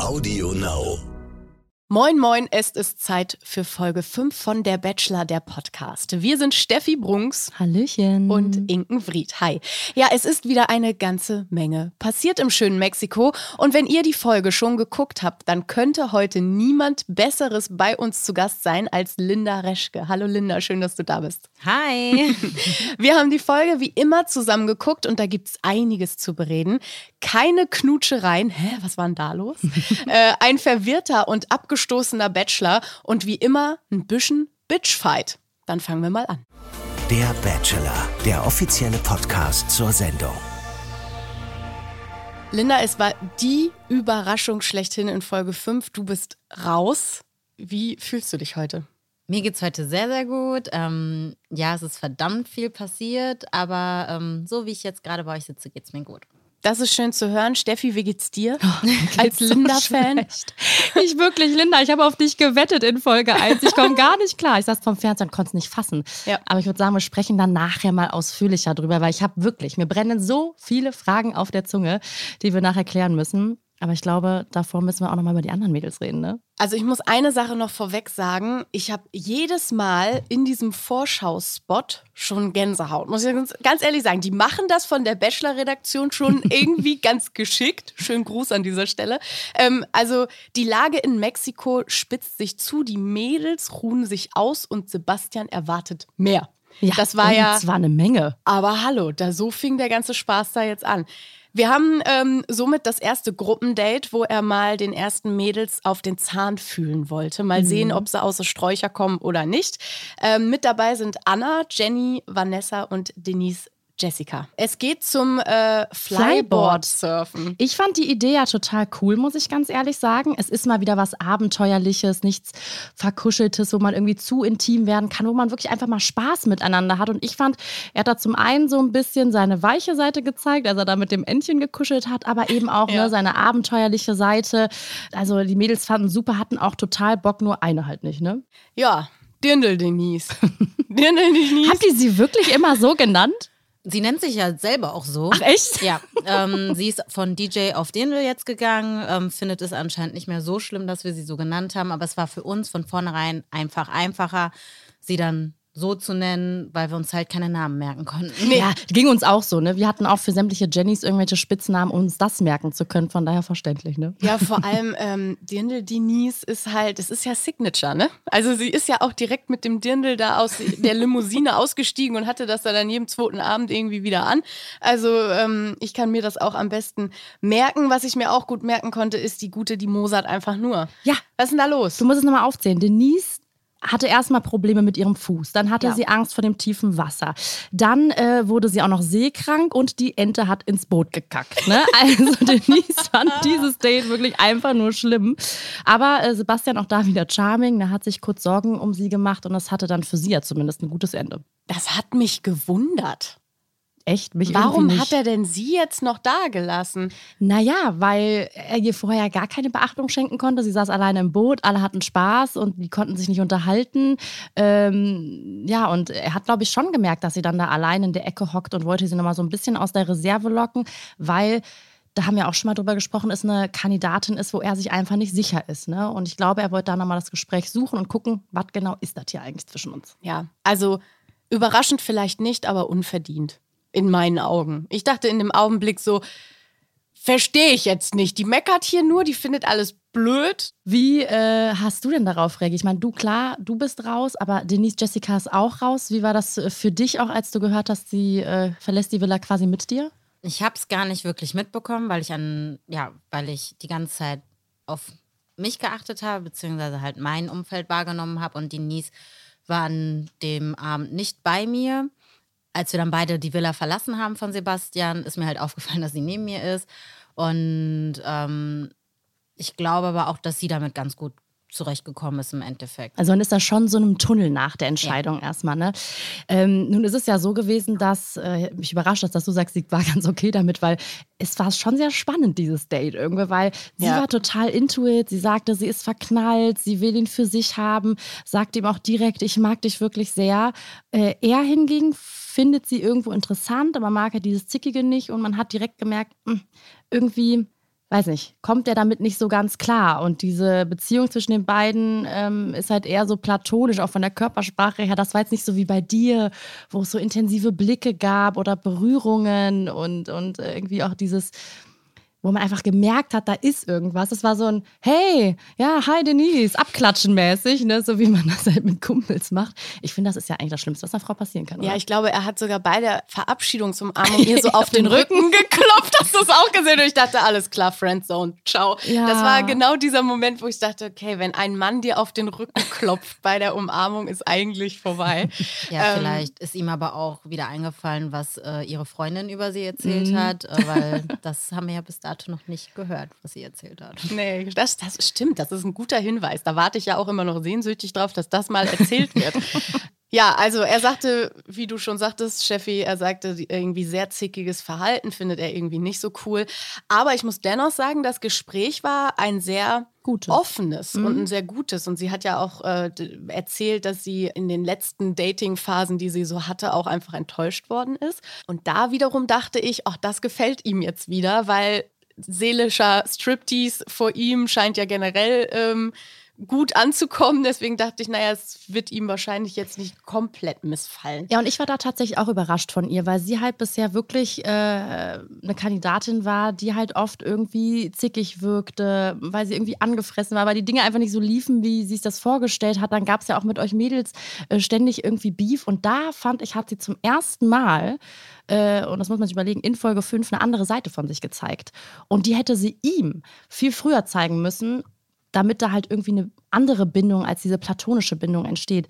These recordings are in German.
Audio Now. Moin, moin, es ist Zeit für Folge 5 von Der Bachelor, der Podcast. Wir sind Steffi Brunks. Hallöchen. Und Inken Vried. Hi. Ja, es ist wieder eine ganze Menge passiert im schönen Mexiko. Und wenn ihr die Folge schon geguckt habt, dann könnte heute niemand Besseres bei uns zu Gast sein als Linda Reschke. Hallo Linda, schön, dass du da bist. Hi. Wir haben die Folge wie immer zusammen geguckt und da gibt es einiges zu bereden. Keine Knutschereien. Hä, was war denn da los? äh, ein verwirrter und abgeschlossener abgestoßener Bachelor und wie immer ein bisschen Bitchfight. Dann fangen wir mal an. Der Bachelor, der offizielle Podcast zur Sendung. Linda, es war die Überraschung schlechthin in Folge 5. Du bist raus. Wie fühlst du dich heute? Mir geht es heute sehr, sehr gut. Ähm, ja, es ist verdammt viel passiert, aber ähm, so wie ich jetzt gerade bei euch sitze, geht es mir gut. Das ist schön zu hören. Steffi, wie geht's dir? Oh, Als Linda-Fan? So ich wirklich, Linda, ich habe auf dich gewettet in Folge 1. Ich komme gar nicht klar. Ich saß vom Fernseher und konnte es nicht fassen. Ja. Aber ich würde sagen, wir sprechen dann nachher mal ausführlicher drüber, weil ich habe wirklich, mir brennen so viele Fragen auf der Zunge, die wir nachher klären müssen. Aber ich glaube, davor müssen wir auch noch mal über die anderen Mädels reden, ne? Also ich muss eine Sache noch vorweg sagen. Ich habe jedes Mal in diesem Vorschauspot schon Gänsehaut. Muss ich ganz ehrlich sagen. Die machen das von der Bachelor-Redaktion schon irgendwie ganz geschickt. Schönen Gruß an dieser Stelle. Ähm, also die Lage in Mexiko spitzt sich zu. Die Mädels ruhen sich aus und Sebastian erwartet mehr. Ja, das war ja. Das war eine Menge. Aber hallo, da so fing der ganze Spaß da jetzt an. Wir haben ähm, somit das erste Gruppendate, wo er mal den ersten Mädels auf den Zahn fühlen wollte. Mal mhm. sehen, ob sie außer Sträucher kommen oder nicht. Ähm, mit dabei sind Anna, Jenny, Vanessa und Denise Jessica. Es geht zum äh, Flyboard-Surfen. Ich fand die Idee ja total cool, muss ich ganz ehrlich sagen. Es ist mal wieder was Abenteuerliches, nichts Verkuscheltes, wo man irgendwie zu intim werden kann, wo man wirklich einfach mal Spaß miteinander hat. Und ich fand, er hat da zum einen so ein bisschen seine weiche Seite gezeigt, als er da mit dem Entchen gekuschelt hat, aber eben auch ja. ne, seine abenteuerliche Seite. Also die Mädels fanden super, hatten auch total Bock, nur eine halt nicht, ne? Ja, Dirndl Denise. Dirndl Denise. Habt ihr sie wirklich immer so genannt? Sie nennt sich ja selber auch so. Ach echt? Ja. Ähm, sie ist von DJ auf den wir jetzt gegangen, ähm, findet es anscheinend nicht mehr so schlimm, dass wir sie so genannt haben, aber es war für uns von vornherein einfach einfacher, sie dann so zu nennen, weil wir uns halt keine Namen merken konnten. Nee. Ja, ging uns auch so, ne? Wir hatten auch für sämtliche Jennys irgendwelche Spitznamen, um uns das merken zu können, von daher verständlich, ne? Ja, vor allem ähm, Dirndl Denise ist halt, das ist ja Signature, ne? Also sie ist ja auch direkt mit dem Dirndl da aus der Limousine ausgestiegen und hatte das dann jeden zweiten Abend irgendwie wieder an. Also ähm, ich kann mir das auch am besten merken. Was ich mir auch gut merken konnte, ist die gute, die Mozart einfach nur. Ja. Was ist denn da los? Du musst es nochmal aufzählen. Denise hatte erstmal Probleme mit ihrem Fuß. Dann hatte ja. sie Angst vor dem tiefen Wasser. Dann äh, wurde sie auch noch seekrank und die Ente hat ins Boot gekackt. Ne? Also Denise fand dieses Date wirklich einfach nur schlimm. Aber äh, Sebastian auch da wieder charming. Der hat sich kurz Sorgen um sie gemacht und das hatte dann für sie ja zumindest ein gutes Ende. Das hat mich gewundert. Echt? Mich Warum hat er denn sie jetzt noch da gelassen? Naja, weil er ihr vorher gar keine Beachtung schenken konnte. Sie saß alleine im Boot, alle hatten Spaß und die konnten sich nicht unterhalten. Ähm, ja, und er hat, glaube ich, schon gemerkt, dass sie dann da allein in der Ecke hockt und wollte sie nochmal so ein bisschen aus der Reserve locken, weil da haben wir auch schon mal drüber gesprochen, ist eine Kandidatin ist, wo er sich einfach nicht sicher ist. Ne? Und ich glaube, er wollte da nochmal das Gespräch suchen und gucken, was genau ist das hier eigentlich zwischen uns. Ja, also überraschend vielleicht nicht, aber unverdient in meinen Augen. Ich dachte in dem Augenblick so, verstehe ich jetzt nicht. Die meckert hier nur, die findet alles blöd. Wie äh, hast du denn darauf reagiert? Ich meine, du klar, du bist raus, aber Denise Jessica ist auch raus. Wie war das äh, für dich auch, als du gehört hast, sie äh, verlässt die Villa quasi mit dir? Ich habe es gar nicht wirklich mitbekommen, weil ich an, ja, weil ich die ganze Zeit auf mich geachtet habe, beziehungsweise halt mein Umfeld wahrgenommen habe und Denise war an dem Abend nicht bei mir als wir dann beide die Villa verlassen haben von Sebastian, ist mir halt aufgefallen, dass sie neben mir ist. Und ähm, ich glaube aber auch, dass sie damit ganz gut zurechtgekommen ist im Endeffekt. Also man ist da schon so einem Tunnel nach der Entscheidung ja. erstmal. Ne? Ähm, nun ist es ja so gewesen, dass äh, mich überrascht hat, dass du sagst, sie war ganz okay damit, weil es war schon sehr spannend, dieses Date irgendwie, weil sie ja. war total into it. Sie sagte, sie ist verknallt, sie will ihn für sich haben, sagt ihm auch direkt, ich mag dich wirklich sehr. Äh, er hingegen findet sie irgendwo interessant, aber mag er dieses Zickige nicht und man hat direkt gemerkt, hm, irgendwie weiß nicht, kommt er damit nicht so ganz klar. Und diese Beziehung zwischen den beiden ähm, ist halt eher so platonisch, auch von der Körpersprache her. Das war jetzt nicht so wie bei dir, wo es so intensive Blicke gab oder Berührungen und, und irgendwie auch dieses wo man einfach gemerkt hat, da ist irgendwas. Das war so ein Hey, ja, hi Denise, abklatschen mäßig, ne? so wie man das halt mit Kumpels macht. Ich finde, das ist ja eigentlich das Schlimmste, was einer Frau passieren kann. Oder? Ja, ich glaube, er hat sogar bei der Verabschiedungsumarmung ihr so auf den Rücken geklopft. Hast du es auch gesehen? Und ich dachte, alles klar, Friendzone, ciao. Ja. Das war genau dieser Moment, wo ich dachte, okay, wenn ein Mann dir auf den Rücken klopft bei der Umarmung, ist eigentlich vorbei. Ja, Ähm, vielleicht ist ihm aber auch wieder eingefallen, was äh, ihre Freundin über sie erzählt Mhm. hat, äh, weil das haben wir ja bis dato noch nicht gehört, was sie erzählt hat. Nee, das, das stimmt. Das ist ein guter Hinweis. Da warte ich ja auch immer noch sehnsüchtig drauf, dass das mal erzählt wird. Ja, also er sagte, wie du schon sagtest, Steffi, er sagte irgendwie sehr zickiges Verhalten, findet er irgendwie nicht so cool. Aber ich muss dennoch sagen, das Gespräch war ein sehr Gutes. offenes und ein sehr gutes. Und sie hat ja auch äh, erzählt, dass sie in den letzten Dating-Phasen, die sie so hatte, auch einfach enttäuscht worden ist. Und da wiederum dachte ich, ach, das gefällt ihm jetzt wieder, weil seelischer Striptease vor ihm scheint ja generell ähm, gut anzukommen. Deswegen dachte ich, naja, es wird ihm wahrscheinlich jetzt nicht komplett missfallen. Ja, und ich war da tatsächlich auch überrascht von ihr, weil sie halt bisher wirklich äh, eine Kandidatin war, die halt oft irgendwie zickig wirkte, weil sie irgendwie angefressen war, weil die Dinge einfach nicht so liefen, wie sie es das vorgestellt hat. Dann gab es ja auch mit euch Mädels äh, ständig irgendwie Beef. Und da fand ich, hat sie zum ersten Mal, äh, und das muss man sich überlegen, in Folge 5 eine andere Seite von sich gezeigt. Und die hätte sie ihm viel früher zeigen müssen, damit da halt irgendwie eine andere Bindung als diese platonische Bindung entsteht.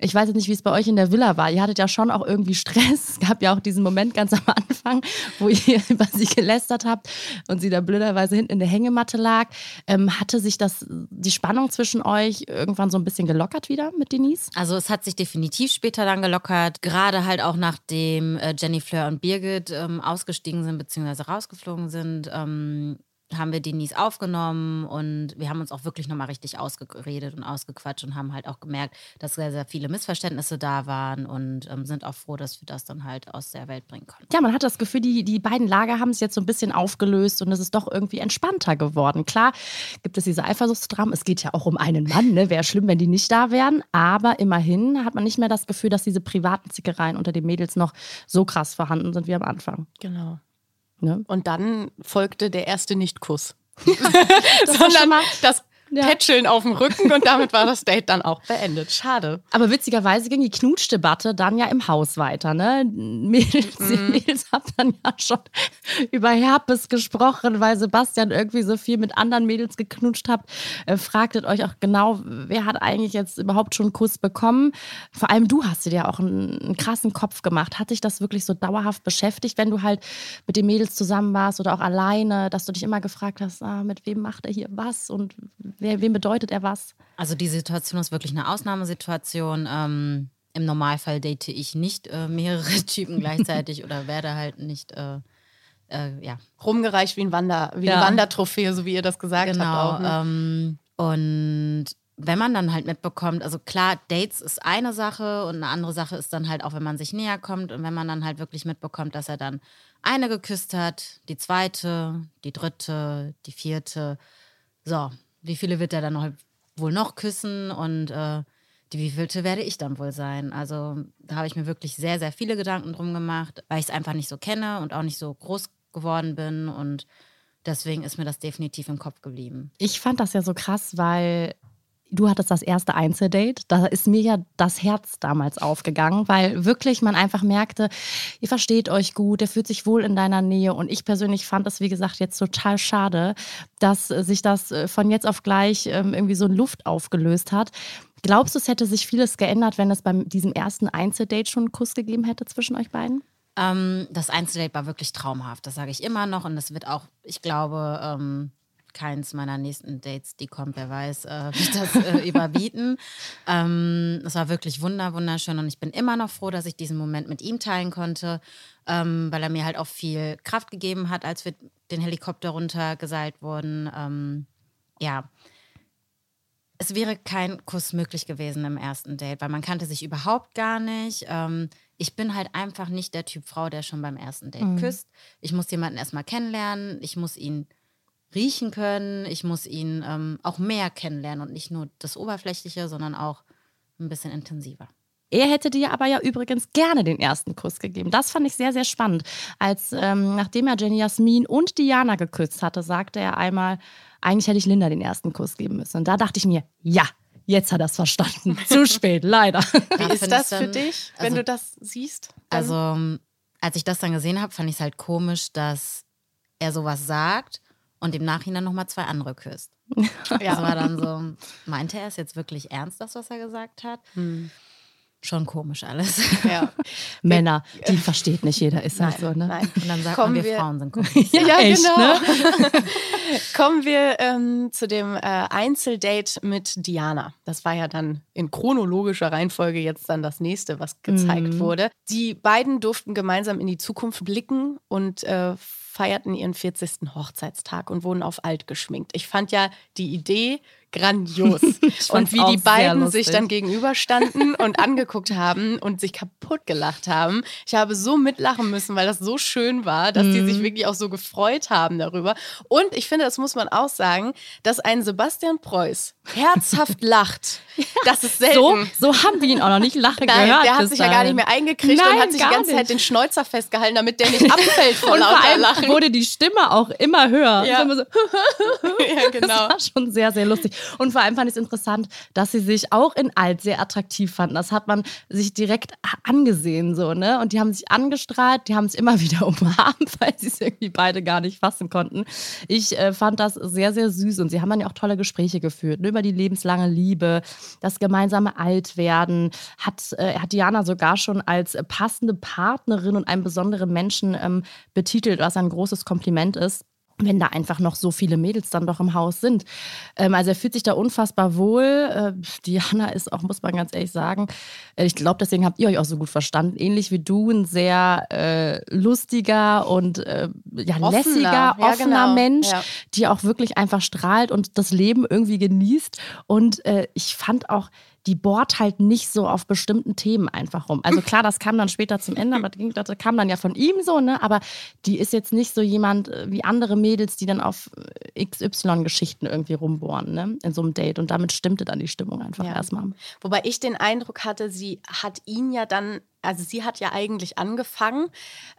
Ich weiß jetzt nicht, wie es bei euch in der Villa war. Ihr hattet ja schon auch irgendwie Stress. Es gab ja auch diesen Moment ganz am Anfang, wo ihr über sie gelästert habt und sie da blöderweise hinten in der Hängematte lag. Ähm, hatte sich das, die Spannung zwischen euch irgendwann so ein bisschen gelockert wieder mit Denise? Also es hat sich definitiv später dann gelockert, gerade halt auch nachdem äh, Jenny Fleur und Birgit ähm, ausgestiegen sind bzw. rausgeflogen sind, ähm, haben wir Denise aufgenommen und wir haben uns auch wirklich nochmal richtig ausgeredet und ausgequatscht und haben halt auch gemerkt, dass sehr, sehr viele Missverständnisse da waren und ähm, sind auch froh, dass wir das dann halt aus der Welt bringen konnten. Ja, man hat das Gefühl, die, die beiden Lager haben es jetzt so ein bisschen aufgelöst und es ist doch irgendwie entspannter geworden. Klar gibt es diese Eifersuchtsdramen. Es geht ja auch um einen Mann. Ne? Wäre schlimm, wenn die nicht da wären. Aber immerhin hat man nicht mehr das Gefühl, dass diese privaten Zickereien unter den Mädels noch so krass vorhanden sind wie am Anfang. Genau. Ne? Und dann folgte der erste Nicht-Kuss. war schon Sondern das Ja. Tätscheln auf dem Rücken und damit war das Date dann auch beendet. Schade. Aber witzigerweise ging die Knutschdebatte dann ja im Haus weiter. Ne? Mädels, die Mädels haben dann ja schon über Herpes gesprochen, weil Sebastian irgendwie so viel mit anderen Mädels geknutscht hat. Äh, fragtet euch auch genau, wer hat eigentlich jetzt überhaupt schon einen Kuss bekommen? Vor allem du hast dir ja auch einen, einen krassen Kopf gemacht. Hat dich das wirklich so dauerhaft beschäftigt, wenn du halt mit den Mädels zusammen warst oder auch alleine, dass du dich immer gefragt hast, ah, mit wem macht er hier was und wer, wem bedeutet er was? Also die Situation ist wirklich eine Ausnahmesituation. Ähm, Im Normalfall date ich nicht äh, mehrere Typen gleichzeitig oder werde halt nicht, äh, äh, ja, Rumgereicht wie ein Wander, wie Ja. eine Wandertrophäe, so wie ihr das gesagt genau. habt. Auch, ne? ähm, und wenn man dann halt mitbekommt, also klar, Dates ist eine Sache und eine andere Sache ist dann halt auch, wenn man sich näher kommt und wenn man dann halt wirklich mitbekommt, dass er dann eine geküsst hat, die zweite, die dritte, die vierte. So, wie viele wird er dann noch, wohl noch küssen und äh, die wievielte werde ich dann wohl sein? Also da habe ich mir wirklich sehr, sehr viele Gedanken drum gemacht, weil ich es einfach nicht so kenne und auch nicht so groß geworden bin und deswegen ist mir das definitiv im Kopf geblieben. Ich fand das ja so krass, weil du hattest das erste Einzeldate. Da ist mir ja das Herz damals aufgegangen, weil wirklich man einfach merkte, ihr versteht euch gut, er fühlt sich wohl in deiner Nähe. Und ich persönlich fand das, wie gesagt, jetzt total schade, dass sich das äh, von jetzt auf gleich ähm, irgendwie so in Luft aufgelöst hat. Glaubst du, es hätte sich vieles geändert, wenn es bei diesem ersten Einzeldate schon einen Kuss gegeben hätte zwischen euch beiden? Ähm, das Einzeldate war wirklich traumhaft, das sage ich immer noch und das wird auch, ich glaube, ähm, keins meiner nächsten Dates, die kommt, wer weiß, äh, wird das äh, überbieten. Ähm, es war wirklich wunder, wunderschön und ich bin immer noch froh, dass ich diesen Moment mit ihm teilen konnte, ähm, weil er mir halt auch viel Kraft gegeben hat, als wir den Helikopter runtergeseilt wurden. Ähm, ja, es wäre kein Kuss möglich gewesen im ersten Date, weil man kannte sich überhaupt gar nicht. Ähm, ich bin halt einfach nicht der Typ Frau, der schon beim ersten Date küsst. Ich muss jemanden erstmal kennenlernen. Ich muss ihn riechen können. Ich muss ihn ähm, auch mehr kennenlernen und nicht nur das Oberflächliche, sondern auch ein bisschen intensiver. Er hätte dir aber ja übrigens gerne den ersten Kuss gegeben. Das fand ich sehr, sehr spannend. Als ähm, nachdem er Jenny Jasmin und Diana geküsst hatte, sagte er einmal, eigentlich hätte ich Linda den ersten Kuss geben müssen. Und da dachte ich mir, ja, jetzt hat er es verstanden. Zu spät, leider. Wie ist das für dich, wenn also- du das siehst? Dann- Also, ähm, als ich das dann gesehen habe, fand ich es halt komisch, dass er sowas sagt und im Nachhinein nochmal zwei andere küsst. Das war dann so, meinte er es jetzt wirklich ernst, das, was er gesagt hat? Hm. Schon komisch alles. ja. Männer, die versteht nicht jeder, ist halt so, ne? Nein. Und dann sagt Kommen man, wir, wir- Frauen sind komisch. Ja, echt, genau. ne? Kommen wir ähm, zu dem äh, Einzeldate mit Diana. Das war ja dann in chronologischer Reihenfolge jetzt dann das nächste, was gezeigt Mhm. wurde. Die beiden durften gemeinsam in die Zukunft blicken und äh, feierten ihren 40. Hochzeitstag und wurden auf alt geschminkt. Ich fand ja die Idee grandios. und wie die beiden sich dann gegenüberstanden und angeguckt haben und sich kaputt gelacht haben. Ich habe so mitlachen müssen, weil das so schön war, dass die Mhm. sich wirklich auch so gefreut haben darüber. Und ich finde, das muss man auch sagen, dass ein Sebastian Preuß herzhaft lacht. Das ist selten. So, so haben wir ihn auch noch nicht lachen Nein, gehört. der hat sich ja gar nicht mehr eingekriegt Nein, und hat sich die ganze Zeit nicht. den Schnäuzer festgehalten, damit der nicht abfällt vor Und vor lauter allem Lachen. wurde die Stimme auch immer höher. Ja. So, ja, Das genau. war schon sehr, sehr lustig. Und vor allem fand ich es interessant, dass sie sich auch in alt sehr attraktiv fanden. Das hat man sich direkt angesehen, so, ne? Und die haben sich angestrahlt, die haben es immer wieder umarmt, weil sie es irgendwie beide gar nicht fassen konnten. Ich äh, fand das sehr, sehr süß und sie haben dann ja auch tolle Gespräche geführt, ne, über die lebenslange Liebe, das gemeinsame Altwerden. Hat, äh, hat Diana sogar schon als passende Partnerin und einen besonderen Menschen ähm, betitelt, was ein großes Kompliment ist wenn da einfach noch so viele Mädels dann doch im Haus sind. Ähm, also er fühlt sich da unfassbar wohl. Äh, Diana ist auch, muss man ganz ehrlich sagen, äh, ich glaube, deswegen habt ihr euch auch so gut verstanden. Ähnlich wie du, ein sehr äh, lustiger und äh, ja, Offener. lässiger, Ja, offener genau. Mensch, Ja. die auch wirklich einfach strahlt und das Leben irgendwie genießt. Und äh, ich fand auch, die bohrt halt nicht so auf bestimmten Themen einfach rum. Also klar, das kam dann später zum Ende, aber das kam dann ja von ihm so, ne? Aber die ist jetzt nicht so jemand äh, wie andere Mädels, die dann auf äh, XY-Geschichten irgendwie rumbohren, ne? In so einem Date. Und damit stimmte dann die Stimmung einfach Ja. erstmal. Wobei ich den Eindruck hatte, sie hat ihn ja dann, also sie hat ja eigentlich angefangen,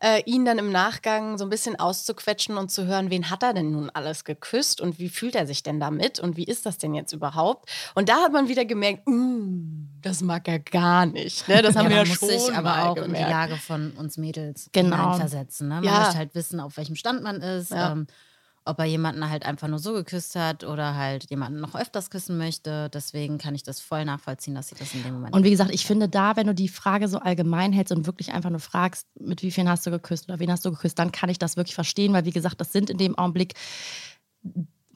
äh, ihn dann im Nachgang so ein bisschen auszuquetschen und zu hören, wen hat er denn nun alles geküsst und wie fühlt er sich denn damit und wie ist das denn jetzt überhaupt? Und da hat man wieder gemerkt, uh, das mag er gar nicht. Ne? Das haben ja, wir ja schon sich aber mal auch in die gemerkt. Lage von uns Mädels Genau. hineinversetzen. Ne? Man Ja. möchte halt wissen, auf welchem Stand man ist, Ja. ähm, ob er jemanden halt einfach nur so geküsst hat oder halt jemanden noch öfters küssen möchte. Deswegen kann ich das voll nachvollziehen, dass sie das in dem Moment Und wie gesagt, ich finde da, wenn du die Frage so allgemein hältst und wirklich einfach nur fragst, mit wie vielen hast du geküsst oder wen hast du geküsst, dann kann ich das wirklich verstehen, weil wie gesagt, das sind in dem Augenblick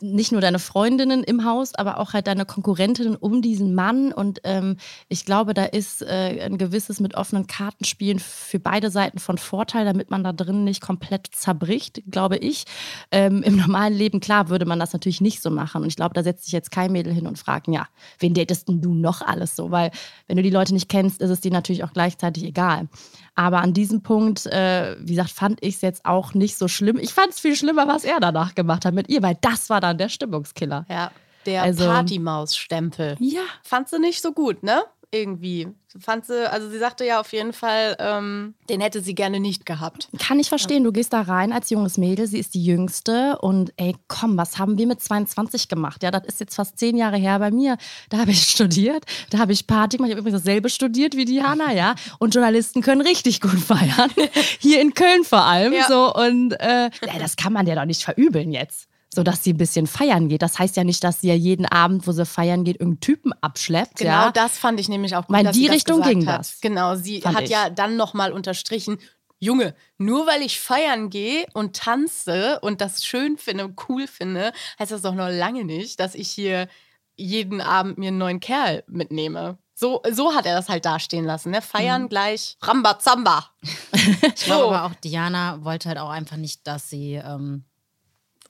nicht nur deine Freundinnen im Haus, aber auch halt deine Konkurrentinnen um diesen Mann. Und ähm, ich glaube, da ist äh, ein gewisses mit offenen Kartenspielen für beide Seiten von Vorteil, damit man da drin nicht komplett zerbricht, glaube ich. Ähm, Im normalen Leben, klar, würde man das natürlich nicht so machen. Und ich glaube, da setzt sich jetzt kein Mädel hin und fragt, ja, wen datest denn du noch alles so? Weil wenn du die Leute nicht kennst, ist es dir natürlich auch gleichzeitig egal. Aber an diesem Punkt, äh, wie gesagt, fand ich es jetzt auch nicht so schlimm. Ich fand es viel schlimmer, was er danach gemacht hat mit ihr, weil das war dann der Stimmungskiller. Ja, der Also- Partymaus-Stempel. Ja. Fand sie nicht so gut, ne? Irgendwie. Fand sie, also sie sagte ja auf jeden Fall, ähm, den hätte sie gerne nicht gehabt. Kann ich verstehen, du gehst da rein als junges Mädel, sie ist die Jüngste und ey, komm, was haben wir mit 22 gemacht? Ja, das ist jetzt fast zehn Jahre her bei mir. Da habe ich studiert, da habe ich Party gemacht, ich habe übrigens dasselbe studiert wie Diana, ja. Und Journalisten können richtig gut feiern. Hier in Köln vor allem. Ja. So, und äh, ey, das kann man ja doch nicht verübeln jetzt. So dass sie ein bisschen feiern geht. Das heißt ja nicht, dass sie ja jeden Abend, wo sie feiern geht, irgendeinen Typen abschleppt. Genau ja. das fand ich nämlich auch gut, Weil die sie das Richtung gesagt ging hat. das. Genau, sie Fand hat ich. ja dann nochmal unterstrichen, Junge, nur weil ich feiern gehe und tanze und das schön finde und cool finde, heißt das doch noch lange nicht, dass ich hier jeden Abend mir einen neuen Kerl mitnehme. So, so hat er das halt dastehen lassen. Ne? Mhm. Feiern gleich Rambazamba. Ich glaube So. aber auch, Diana wollte halt auch einfach nicht, dass sie ähm,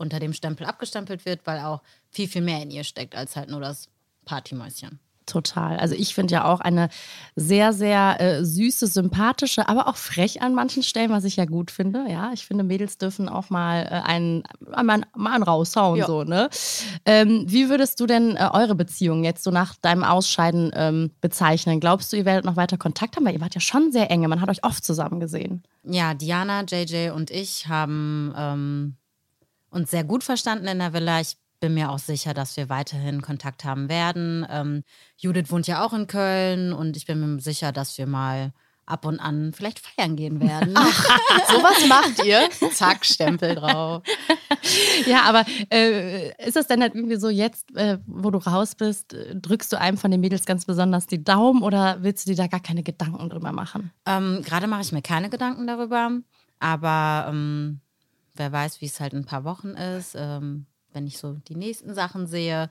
unter dem Stempel abgestempelt wird, weil auch viel, viel mehr in ihr steckt als halt nur das Partymäuschen. Total. Also ich finde ja auch eine sehr, sehr äh, süße, sympathische, aber auch frech an manchen Stellen, was ich ja gut finde. Ja, ich finde, Mädels dürfen auch mal äh, einen, mal, mal einen raushauen. Ja. So, ne? Ähm, wie würdest du denn äh, eure Beziehung jetzt so nach deinem Ausscheiden ähm, bezeichnen? Glaubst du, ihr werdet noch weiter Kontakt haben? Weil ihr wart ja schon sehr enge. Man hat euch oft zusammen gesehen. Ja, Diana, JJ und ich haben ähm, uns sehr gut verstanden in der Villa. Ich bin mir auch sicher, dass wir weiterhin Kontakt haben werden. Ähm, Judith wohnt ja auch in Köln und ich bin mir sicher, dass wir mal ab und an vielleicht feiern gehen werden. Ach, sowas macht ihr? Zack, Stempel drauf. Ja, aber äh, ist das denn halt irgendwie so jetzt, äh, wo du raus bist, drückst du einem von den Mädels ganz besonders die Daumen oder willst du dir da gar keine Gedanken drüber machen? Ähm, Gerade mache ich mir keine Gedanken darüber, aber ähm, wer weiß, wie es halt in ein paar Wochen ist. Ähm, wenn ich so die nächsten Sachen sehe,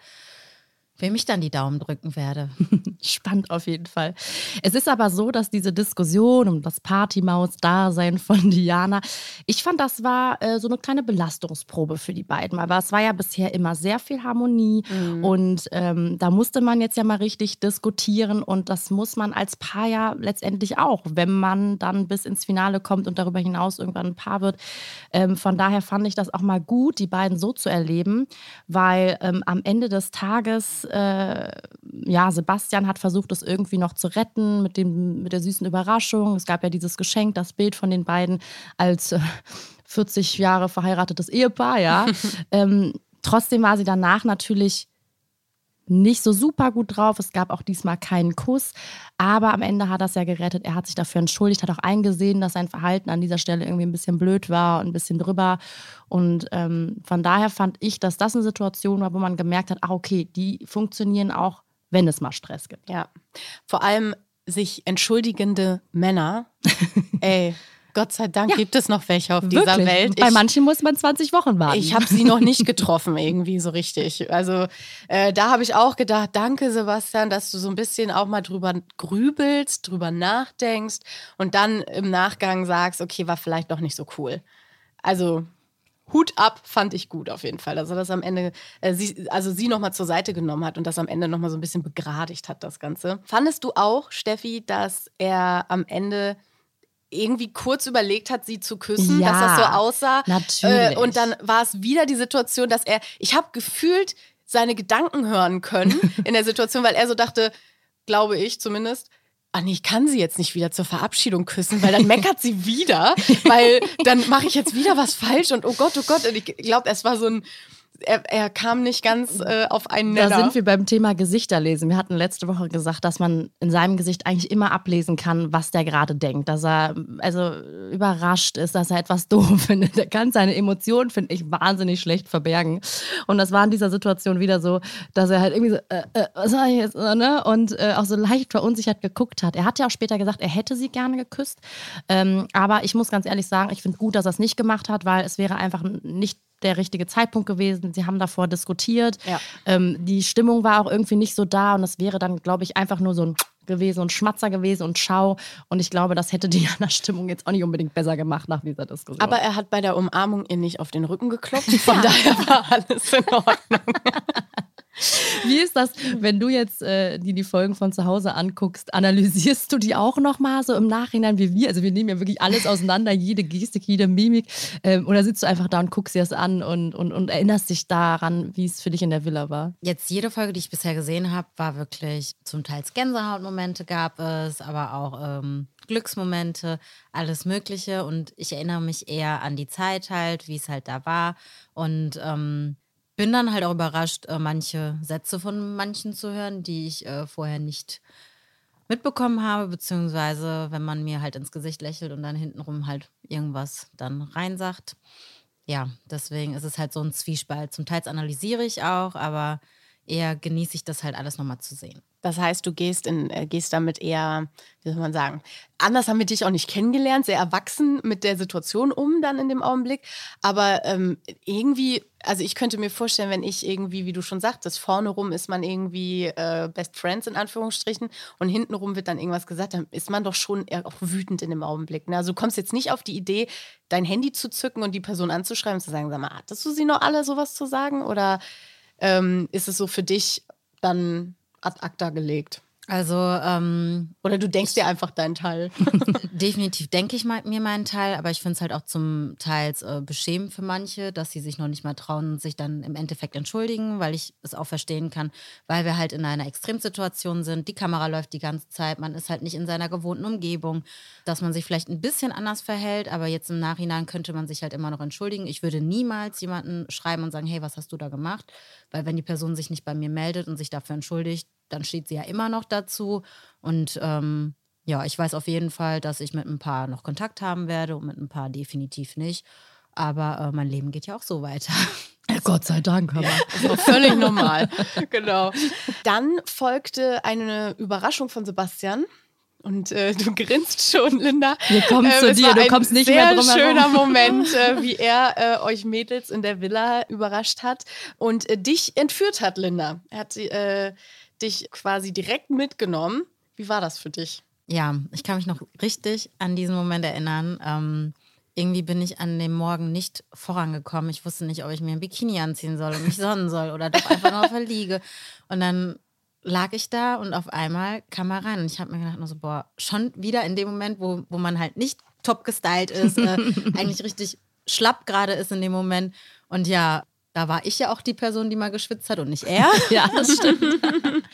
wem ich dann die Daumen drücken werde. Spannend auf jeden Fall. Es ist aber so, dass diese Diskussion um das Partymaus-Dasein von Diana, ich fand, das war äh, so eine kleine Belastungsprobe für die beiden. Aber es war ja bisher immer sehr viel Harmonie mhm. und ähm, da musste man jetzt ja mal richtig diskutieren und das muss man als Paar ja letztendlich auch, wenn man dann bis ins Finale kommt und darüber hinaus irgendwann ein Paar wird. Ähm, von daher fand ich das auch mal gut, die beiden so zu erleben, weil ähm, am Ende des Tages äh, ja, Sebastian hat versucht, das irgendwie noch zu retten mit, dem, mit der süßen Überraschung. Es gab ja dieses Geschenk, das Bild von den beiden als äh, 40 Jahre verheiratetes Ehepaar, ja. ähm, trotzdem war sie danach natürlich nicht so super gut drauf. Es gab auch diesmal keinen Kuss. Aber am Ende hat er es ja gerettet. Er hat sich dafür entschuldigt, hat auch eingesehen, dass sein Verhalten an dieser Stelle irgendwie ein bisschen blöd war und ein bisschen drüber. Und ähm, von daher fand ich, dass das eine Situation war, wo man gemerkt hat, ah, okay, die funktionieren auch, wenn es mal Stress gibt. Ja. Vor allem sich entschuldigende Männer. Ey. Gott sei Dank ja. gibt es noch welche auf dieser Wirklich? Welt. Bei manchen muss man 20 Wochen warten. Ich habe sie noch nicht getroffen, irgendwie so richtig. Also äh, da habe ich auch gedacht, danke Sebastian, dass du so ein bisschen auch mal drüber grübelst, drüber nachdenkst und dann im Nachgang sagst, okay, war vielleicht doch nicht so cool. Also Hut ab, fand ich gut auf jeden Fall. Also das am Ende, äh, sie, also sie nochmal zur Seite genommen hat und das am Ende nochmal so ein bisschen begradigt hat, das Ganze. Fandest du auch, Steffi, dass er am Ende irgendwie kurz überlegt hat, sie zu küssen, ja, dass das so aussah. Natürlich. Äh, und dann war es wieder die Situation, dass er, ich habe gefühlt seine Gedanken hören können in der Situation, weil er so dachte, glaube ich zumindest, ah nee, ich kann sie jetzt nicht wieder zur Verabschiedung küssen, weil dann meckert sie wieder, weil dann mache ich jetzt wieder was falsch und oh Gott, oh Gott. Und ich glaube, es war so ein er, er kam nicht ganz äh, auf einen Nenner. Da sind wir beim Thema Gesichterlesen. Wir hatten letzte Woche gesagt, dass man in seinem Gesicht eigentlich immer ablesen kann, was der gerade denkt. Dass er also überrascht ist, dass er etwas doof findet. Er kann seine Emotionen, finde ich, wahnsinnig schlecht verbergen. Und das war in dieser Situation wieder so, dass er halt irgendwie so, äh, äh, was soll ich jetzt, ne? Und äh, auch so leicht verunsichert geguckt hat. Er hat ja auch später gesagt, er hätte sie gerne geküsst. Ähm, aber ich muss ganz ehrlich sagen, ich finde gut, dass er es nicht gemacht hat, weil es wäre einfach nicht der richtige Zeitpunkt gewesen. Sie haben davor diskutiert. Ja. Ähm, die Stimmung war auch irgendwie nicht so da und es wäre dann, glaube ich, einfach nur so ein gewesen und Schmatzer gewesen und Schau. Und ich glaube, das hätte Diana Stimmung jetzt auch nicht unbedingt besser gemacht nach dieser Diskussion. Aber er hat bei der Umarmung ihr nicht auf den Rücken geklopft. Von ja. daher war alles in Ordnung. Wie ist das, wenn du jetzt äh, die, die Folgen von zu Hause anguckst? Analysierst du die auch nochmal so im Nachhinein wie wir? Also wir nehmen ja wirklich alles auseinander, jede Gestik, jede Mimik. Ähm, oder sitzt du einfach da und guckst dir das an und, und, und erinnerst dich daran, wie es für dich in der Villa war? Jetzt jede Folge, die ich bisher gesehen habe, war wirklich zum Teil Gänsehautmomente gab es, aber auch ähm, Glücksmomente, alles Mögliche. Und ich erinnere mich eher an die Zeit halt, wie es halt da war. Und ähm, bin dann halt auch überrascht, äh, manche Sätze von manchen zu hören, die ich äh, vorher nicht mitbekommen habe, beziehungsweise wenn man mir halt ins Gesicht lächelt und dann hintenrum halt irgendwas dann reinsagt. Ja, deswegen ist es halt so ein Zwiespalt. Zum Teil analysiere ich auch, aber eher genieße ich das halt alles nochmal zu sehen. Das heißt, du gehst, in, äh, gehst damit eher, wie soll man sagen, anders haben wir dich auch nicht kennengelernt, sehr erwachsen mit der Situation um dann in dem Augenblick. Aber ähm, irgendwie, also ich könnte mir vorstellen, wenn ich irgendwie, wie du schon sagtest, vorne rum ist man irgendwie äh, Best Friends in Anführungsstrichen und hinten rum wird dann irgendwas gesagt, dann ist man doch schon eher auch wütend in dem Augenblick. Ne? Also du kommst jetzt nicht auf die Idee, dein Handy zu zücken und die Person anzuschreiben und zu sagen, sag mal, hattest du sie noch alle sowas zu sagen? Oder ähm, ist es so für dich dann ad acta gelegt? Also ähm, Oder du denkst dir einfach deinen Teil. definitiv denke ich mir meinen Teil, aber ich finde es halt auch zum Teils äh, beschämend für manche, dass sie sich noch nicht mal trauen und sich dann im Endeffekt entschuldigen, weil ich es auch verstehen kann, weil wir halt in einer Extremsituation sind. Die Kamera läuft die ganze Zeit, man ist halt nicht in seiner gewohnten Umgebung, dass man sich vielleicht ein bisschen anders verhält, aber jetzt im Nachhinein könnte man sich halt immer noch entschuldigen. Ich würde niemals jemanden schreiben und sagen, hey, was hast du da gemacht? Weil wenn die Person sich nicht bei mir meldet und sich dafür entschuldigt, dann steht sie ja immer noch dazu. Und ähm, ja, ich weiß auf jeden Fall, dass ich mit ein paar noch Kontakt haben werde und mit ein paar definitiv nicht. Aber äh, mein Leben geht ja auch so weiter. Gott sei Dank, aber. Das völlig normal. genau. Dann folgte eine Überraschung von Sebastian. Und äh, du grinst schon, Linda. Wir kommen zu es dir, du ein kommst nicht mehr drum herum. schöner Moment, äh, wie er äh, euch Mädels in der Villa überrascht hat und äh, dich entführt hat, Linda. Er hat äh, dich quasi direkt mitgenommen. Wie war das für dich? Ja, ich kann mich noch richtig an diesen Moment erinnern. Ähm, irgendwie bin ich an dem Morgen nicht vorangekommen. Ich wusste nicht, ob ich mir ein Bikini anziehen soll und mich sonnen soll oder doch einfach nur auf der Liege. Und dann lag ich da und auf einmal kam er rein. Und ich habe mir gedacht, nur so, boah, schon wieder in dem Moment, wo, wo man halt nicht top gestylt ist, äh, eigentlich richtig schlapp gerade ist in dem Moment. Und ja, da war ich ja auch die Person, die mal geschwitzt hat und nicht er. Ja, das stimmt.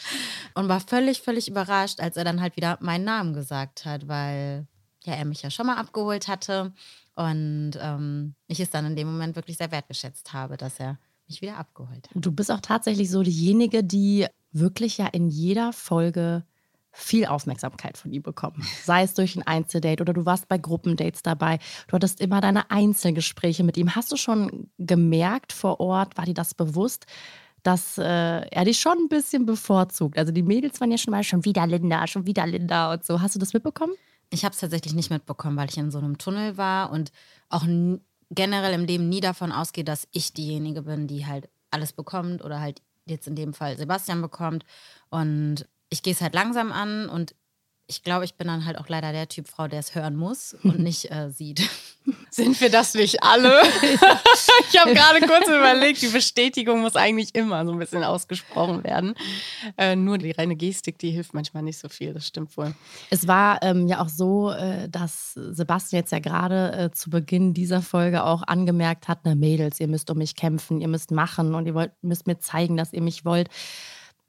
und war völlig, völlig überrascht, als er dann halt wieder meinen Namen gesagt hat, weil ja, er mich ja schon mal abgeholt hatte und ähm, ich es dann in dem Moment wirklich sehr wertgeschätzt habe, dass er mich wieder abgeholt hat. Du bist auch tatsächlich so diejenige, die wirklich ja in jeder Folge viel Aufmerksamkeit von ihm bekommen. Sei es durch ein Einzeldate oder du warst bei Gruppendates dabei. Du hattest immer deine Einzelgespräche mit ihm. Hast du schon gemerkt vor Ort, war dir das bewusst, dass äh, er dich schon ein bisschen bevorzugt? Also die Mädels waren ja schon mal schon wieder Linda, schon wieder Linda und so. Hast du das mitbekommen? Ich habe es tatsächlich nicht mitbekommen, weil ich in so einem Tunnel war und auch generell im Leben nie davon ausgehe, dass ich diejenige bin, die halt alles bekommt oder halt jetzt in dem Fall Sebastian bekommt. Und ich gehe es halt langsam an und ich glaube, ich bin dann halt auch leider der Typ Frau, der es hören muss und nicht äh, sieht. Sind wir das nicht alle? ich habe gerade kurz überlegt, die Bestätigung muss eigentlich immer so ein bisschen ausgesprochen werden. Äh, nur die reine Gestik, die hilft manchmal nicht so viel, das stimmt wohl. Es war ähm, ja auch so, äh, dass Sebastian jetzt ja gerade äh, zu Beginn dieser Folge auch angemerkt hat, na Mädels, ihr müsst um mich kämpfen, ihr müsst machen und ihr wollt, müsst mir zeigen, dass ihr mich wollt.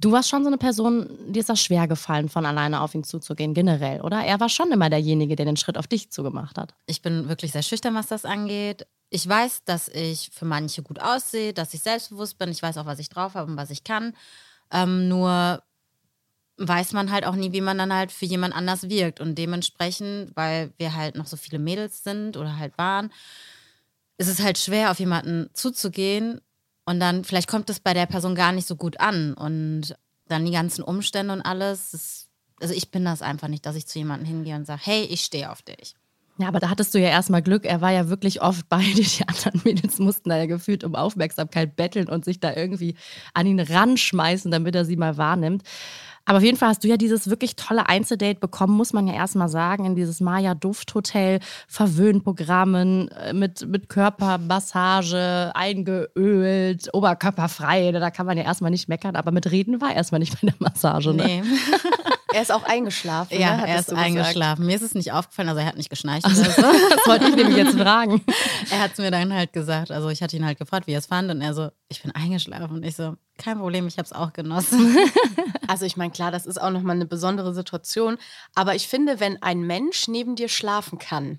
Du warst schon so eine Person, dir ist das schwer gefallen, von alleine auf ihn zuzugehen, generell, oder? Er war schon immer derjenige, der den Schritt auf dich zugemacht hat. Ich bin wirklich sehr schüchtern, was das angeht. Ich weiß, dass ich für manche gut aussehe, dass ich selbstbewusst bin. Ich weiß auch, was ich drauf habe und was ich kann. Ähm, nur weiß man halt auch nie, wie man dann halt für jemand anders wirkt. Und dementsprechend, weil wir halt noch so viele Mädels sind oder halt waren, ist es halt schwer, auf jemanden zuzugehen. Und dann, vielleicht kommt es bei der Person gar nicht so gut an. Und dann die ganzen Umstände und alles. Das, also ich bin das einfach nicht, dass ich zu jemandem hingehe und sage, hey, ich stehe auf dich. Ja, aber da hattest du ja erstmal Glück. Er war ja wirklich oft bei dir. Die anderen Mädels mussten da ja gefühlt um Aufmerksamkeit betteln und sich da irgendwie an ihn ranschmeißen, damit er sie mal wahrnimmt. Aber auf jeden Fall hast du ja dieses wirklich tolle Einzeldate bekommen, muss man ja erstmal sagen, in dieses Maya Duft Hotel, Verwöhnprogrammen äh, mit, mit Körpermassage, eingeölt, oberkörperfrei. Da kann man ja erstmal nicht meckern, aber mit Reden war erstmal nicht bei der Massage. Ne? Nee. Er ist auch eingeschlafen. Ja, ne? er ist gesagt. eingeschlafen. Mir ist es nicht aufgefallen, also er hat nicht geschnarcht oder so. Das wollte ich nämlich jetzt fragen. Er hat es mir dann halt gesagt. Also ich hatte ihn halt gefragt, wie er es fand. Und er so, ich bin eingeschlafen. Und ich so, kein Problem, ich habe es auch genossen. Also ich meine, klar, das ist auch nochmal eine besondere Situation. Aber ich finde, wenn ein Mensch neben dir schlafen kann,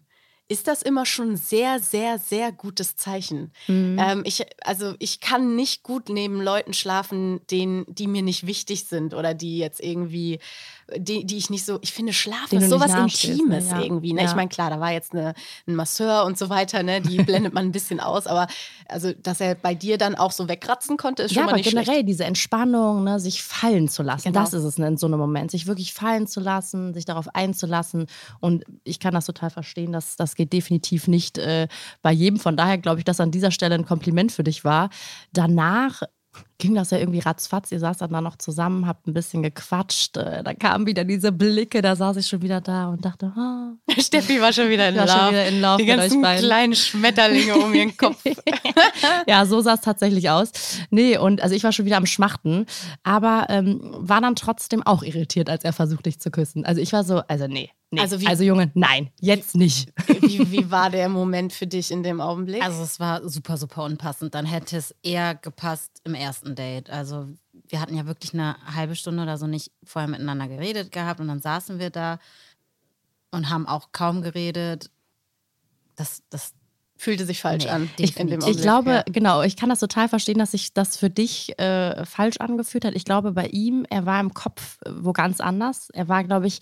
ist das immer schon ein sehr, sehr, sehr gutes Zeichen. Ähm, ich, also ich kann nicht gut neben Leuten schlafen, denen, die mir nicht wichtig sind oder die jetzt irgendwie, die, die ich nicht so, ich finde Denen ist sowas nahestehst, Intimes ne? Ja. irgendwie. Ne? Ich Ja. meine, klar, da war jetzt eine, ein Masseur und so weiter, ne? die blendet man ein bisschen aus, aber also, dass er bei dir dann auch so wegratzen konnte, ist schon Ja, mal aber nicht generell schlecht. diese Entspannung, ne, sich fallen zu lassen. Genau. Das ist es ne, in so einem Moment. Sich wirklich fallen zu lassen, sich darauf einzulassen. Und ich kann das total verstehen, dass das geht definitiv nicht äh, bei jedem. Von daher glaube ich, dass an dieser Stelle ein Kompliment für dich war. Danach ging das ja irgendwie ratzfatz. Ihr saß dann da noch zusammen, habt ein bisschen gequatscht. Äh, da kamen wieder diese Blicke, da saß ich schon wieder da und dachte, oh. Steffi war schon wieder in Love Die mit ganzen euch beiden. kleinen Schmetterlinge um ihren Kopf. ja, so sah es tatsächlich aus. Nee, und also ich war schon wieder am Schmachten, aber ähm, war dann trotzdem auch irritiert, als er versucht, dich zu küssen. Also ich war so, also nee, nee. Also Also, wie- Junge, nein, jetzt nicht. Wie, wie war der Moment für dich in dem Augenblick? Also es war super, super unpassend. Dann hätte es eher gepasst im ersten Date. Also wir hatten ja wirklich eine halbe Stunde oder so nicht vorher miteinander geredet gehabt und dann saßen wir da und haben auch kaum geredet. Das, das, Fühlte sich falsch Nee, an. definitiv. in dem Ich Augenblick, glaube, ja. genau, ich kann das total verstehen, dass sich das für dich äh, falsch angefühlt hat. Ich glaube, bei ihm, er war im Kopf äh, wo ganz anders. Er war, glaube ich,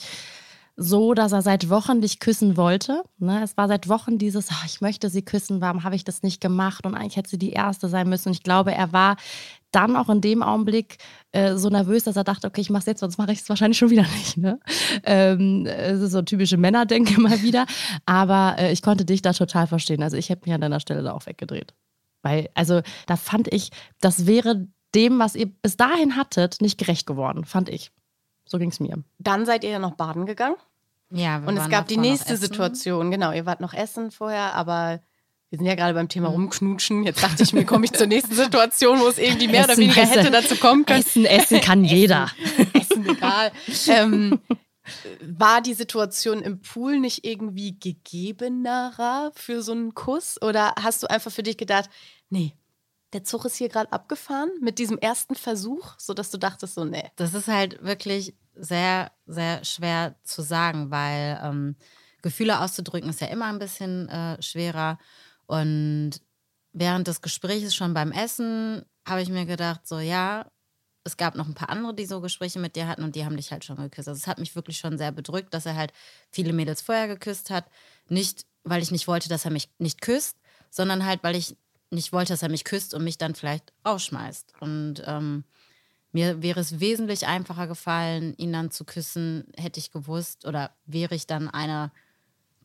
so, dass er seit Wochen dich küssen wollte. Ne? Es war seit Wochen dieses, "Ah, ich möchte sie küssen, warum habe ich das nicht gemacht? Und eigentlich hätte sie die Erste sein müssen. Und ich glaube, er war dann auch in dem Augenblick äh, so nervös, dass er dachte, okay, ich mache es jetzt, sonst mache ich es wahrscheinlich schon wieder nicht. Ne? Ähm, es ist so typische Männerdenke mal wieder. Aber äh, ich konnte dich da total verstehen. Also ich hätte mich an deiner Stelle da auch weggedreht. Weil, also da fand ich, das wäre dem, was ihr bis dahin hattet, nicht gerecht geworden, fand ich. So ging es mir. Dann seid ihr ja noch baden gegangen. ja, wir Und es gab die nächste. Situation. Genau, ihr wart noch essen vorher, aber wir sind ja gerade beim Thema rumknutschen. Jetzt dachte ich mir, komme ich zur nächsten Situation, wo es irgendwie mehr oder Essen, weniger Essen. hätte dazu kommen können. Essen, essen kann jeder. Essen, egal. ähm, war die Situation im Pool nicht irgendwie gegebenerer für so einen Kuss? Oder hast du einfach für dich gedacht, nee, der Zug ist hier gerade abgefahren mit diesem ersten Versuch, sodass du dachtest, so, nee. Das ist halt wirklich sehr, sehr schwer zu sagen, weil ähm, Gefühle auszudrücken ist ja immer ein bisschen äh, schwerer. Und während des Gesprächs schon beim Essen habe ich mir gedacht, so ja, es gab noch ein paar andere, die so Gespräche mit dir hatten und die haben dich halt schon geküsst. Also es hat mich wirklich schon sehr bedrückt, dass er halt viele Mädels vorher geküsst hat. Nicht, weil ich nicht wollte, dass er mich nicht küsst, sondern halt, weil ich nicht wollte, dass er mich küsst und mich dann vielleicht rausschmeißt. Und ähm, mir wäre es wesentlich einfacher gefallen, ihn dann zu küssen, hätte ich gewusst, oder wäre ich dann einer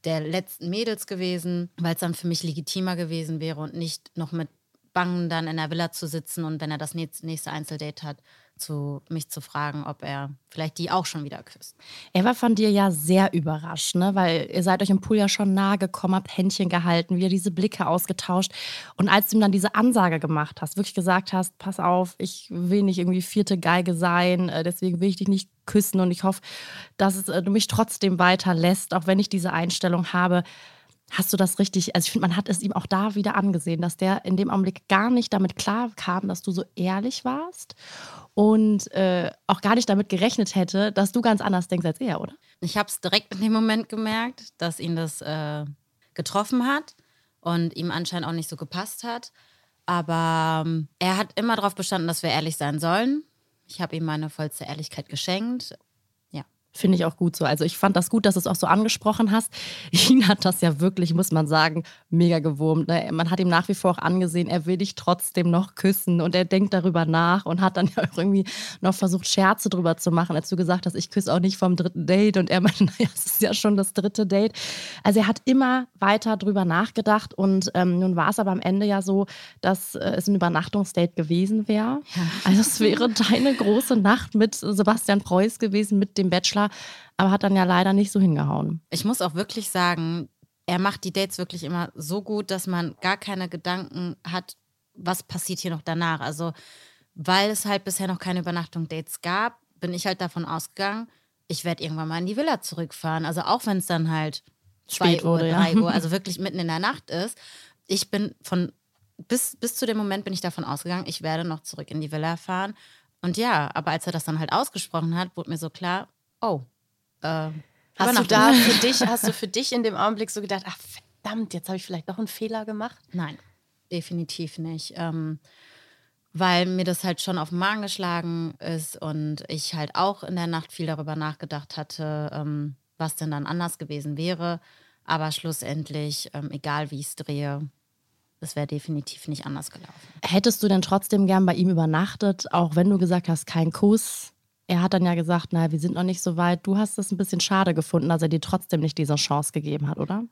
der letzten Mädels gewesen, weil es dann für mich legitimer gewesen wäre und nicht noch mit Bangen dann in der Villa zu sitzen und wenn er das nächste Einzeldate hat, zu mich zu fragen, ob er vielleicht die auch schon wieder küsst. Er war von dir ja sehr überrascht, ne? weil ihr seid euch im Pool ja schon nahe gekommen, habt Händchen gehalten, wieder diese Blicke ausgetauscht. Und als du ihm dann diese Ansage gemacht hast, wirklich gesagt hast, pass auf, ich will nicht irgendwie vierte Geige sein, äh, deswegen will ich dich nicht küssen und ich hoffe, dass äh, du mich trotzdem weiterlässt, auch wenn ich diese Einstellung habe. Hast du das richtig, also ich finde, man hat es ihm auch da wieder angesehen, dass der in dem Augenblick gar nicht damit klar kam, dass du so ehrlich warst und äh, auch gar nicht damit gerechnet hätte, dass du ganz anders denkst als er, oder? Ich habe es direkt in dem Moment gemerkt, dass ihn das äh, getroffen hat und ihm anscheinend auch nicht so gepasst hat. Aber ähm, er hat immer darauf bestanden, dass wir ehrlich sein sollen. Ich habe ihm meine vollste Ehrlichkeit geschenkt. Ja. Finde ich auch gut so. Also ich fand das gut, dass du es auch so angesprochen hast. Ihn hat das ja wirklich, muss man sagen, mega gewurmt. Ne? Man hat ihm nach wie vor auch angesehen, er will dich trotzdem noch küssen und er denkt darüber nach und hat dann ja auch irgendwie noch versucht, Scherze drüber zu machen, als du gesagt hast, ich küsse auch nicht vom dritten Date und er meinte, naja, es ist ja schon das dritte Date. Also er hat immer weiter drüber nachgedacht und ähm, nun war es aber am Ende ja so, dass äh, es ein Übernachtungsdate gewesen wäre. Also es wäre deine große Nacht mit Sebastian Preuß gewesen, mit dem Bachelor, aber hat dann ja leider nicht so hingehauen. Ich muss auch wirklich sagen, er macht die Dates wirklich immer so gut, dass man gar keine Gedanken hat, was passiert hier noch danach. Also, weil es halt bisher noch keine Übernachtung-Dates gab, bin ich halt davon ausgegangen, ich werde irgendwann mal in die Villa zurückfahren. Also auch wenn es dann halt zwei Spät Uhr, wurde, ja. drei Uhr, also wirklich mitten in der Nacht ist. Ich bin von, bis, bis zu dem Moment bin ich davon ausgegangen, ich werde noch zurück in die Villa fahren. Und ja, aber als er das dann halt ausgesprochen hat, wurde mir so klar, oh, äh, Hast du da für dich, hast du für dich in dem Augenblick so gedacht, ach verdammt, jetzt habe ich vielleicht doch einen Fehler gemacht? Nein, definitiv nicht. Ähm, weil mir das halt schon auf den Magen geschlagen ist und ich halt auch in der Nacht viel darüber nachgedacht hatte, ähm, was denn dann anders gewesen wäre. Aber schlussendlich, ähm, egal wie ich es drehe, es wäre definitiv nicht anders gelaufen. Hättest du denn trotzdem gern bei ihm übernachtet, auch wenn du gesagt hast, kein Kuss? Er hat dann ja gesagt, naja, wir sind noch nicht so weit. Du hast es ein bisschen schade gefunden, dass er dir trotzdem nicht diese Chance gegeben hat, oder?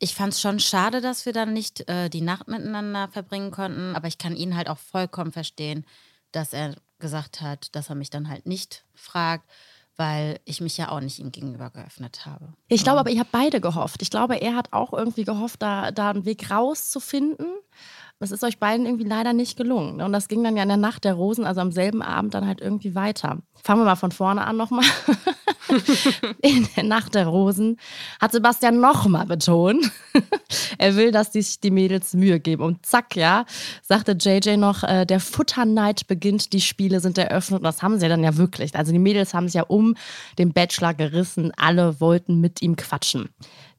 Ich fand es schon schade, dass wir dann nicht äh, die Nacht miteinander verbringen konnten, aber ich kann ihn halt auch vollkommen verstehen, dass er gesagt hat, dass er mich dann halt nicht fragt, weil ich mich ja auch nicht ihm gegenüber geöffnet habe. Ich glaube aber, ihr habt beide gehofft. Ich glaube, er hat auch irgendwie gehofft, da, da einen Weg rauszufinden. Das ist euch beiden irgendwie leider nicht gelungen. Und das ging dann ja in der Nacht der Rosen, also am selben Abend dann halt irgendwie weiter. Fangen wir mal von vorne an nochmal. in der Nacht der Rosen hat Sebastian nochmal betont, er will, dass sich die Mädels Mühe geben. Und zack, ja, sagte JJ noch, äh, der Futterneid beginnt, die Spiele sind eröffnet. Und das haben sie dann ja wirklich. Also die Mädels haben sich ja um den Bachelor gerissen. Alle wollten mit ihm quatschen.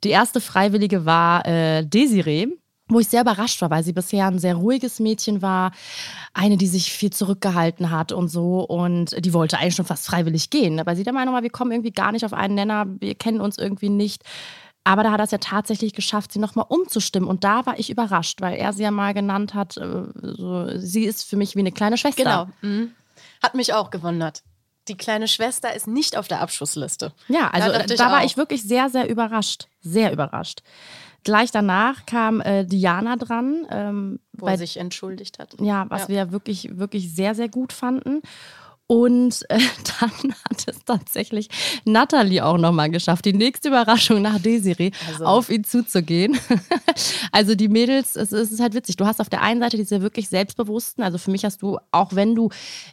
Die erste Freiwillige war äh, Desiree wo ich sehr überrascht war, weil sie bisher ein sehr ruhiges Mädchen war, eine, die sich viel zurückgehalten hat und so und die wollte eigentlich schon fast freiwillig gehen, aber sie der Meinung war, wir kommen irgendwie gar nicht auf einen Nenner, wir kennen uns irgendwie nicht. Aber da hat er es ja tatsächlich geschafft, sie nochmal umzustimmen. Und da war ich überrascht, weil er sie ja mal genannt hat, äh, so, sie ist für mich wie eine kleine Schwester. Genau. Mhm. Hat mich auch gewundert. Die kleine Schwester ist nicht auf der Abschussliste. Ja, also da, da war ich wirklich sehr, sehr überrascht. Sehr überrascht. Gleich danach kam äh, Diana dran. Ähm, Wo er sich entschuldigt hat. Ja, was ja. wir wirklich, wirklich sehr, sehr gut fanden. Und äh, dann hat es tatsächlich Natalie auch nochmal geschafft, die nächste Überraschung nach Desiree also. auf ihn zuzugehen. also die Mädels, es, es, ist halt witzig. Du hast auf der einen Seite diese wirklich Selbstbewussten, also für mich hast du, auch wenn du